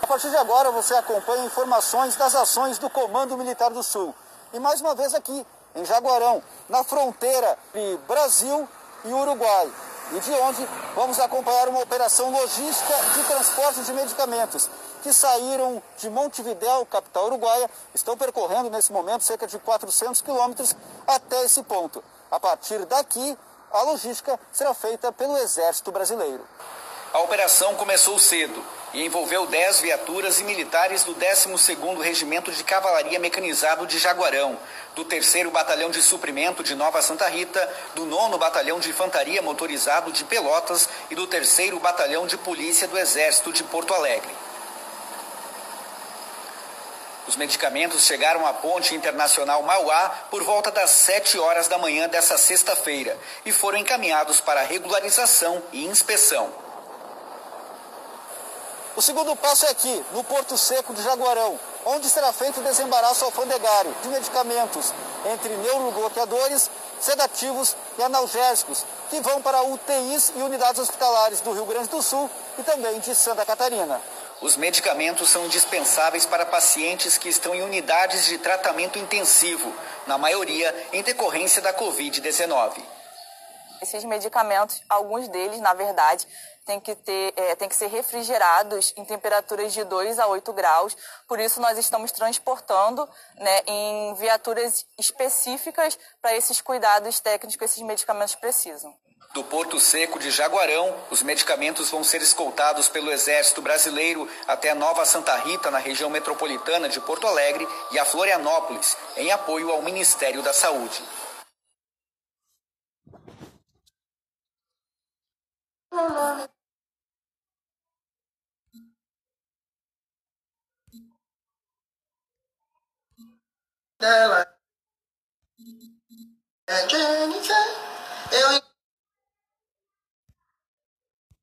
A partir de agora você acompanha informações das ações do Comando Militar do Sul. E mais uma vez aqui, em Jaguarão, na fronteira entre Brasil e Uruguai. E de onde vamos acompanhar uma operação logística de transporte de medicamentos que saíram de Montevidéu, capital uruguaia, estão percorrendo nesse momento cerca de 400 quilômetros até esse ponto. A partir daqui, a logística será feita pelo Exército Brasileiro. A operação começou cedo e envolveu 10 viaturas e militares do 12º Regimento de Cavalaria Mecanizado de Jaguarão, do 3 Batalhão de Suprimento de Nova Santa Rita, do 9 Batalhão de Infantaria Motorizado de Pelotas e do 3 Batalhão de Polícia do Exército de Porto Alegre. Os medicamentos chegaram à Ponte Internacional Mauá por volta das 7 horas da manhã dessa sexta-feira e foram encaminhados para regularização e inspeção. O segundo passo é aqui, no Porto Seco de Jaguarão, onde será feito o desembaraço alfandegário de medicamentos entre neurobloqueadores, sedativos e analgésicos, que vão para UTIs e unidades hospitalares do Rio Grande do Sul e também de Santa Catarina. Os medicamentos são indispensáveis para pacientes que estão em unidades de tratamento intensivo, na maioria em decorrência da Covid-19. Esses medicamentos, alguns deles, na verdade, tem que, ter, é, tem que ser refrigerados em temperaturas de 2 a 8 graus. Por isso, nós estamos transportando né, em viaturas específicas para esses cuidados técnicos que esses medicamentos precisam. Do Porto Seco de Jaguarão, os medicamentos vão ser escoltados pelo Exército Brasileiro até Nova Santa Rita, na região metropolitana de Porto Alegre, e a Florianópolis, em apoio ao Ministério da Saúde. Dela. É Jennifer. Eu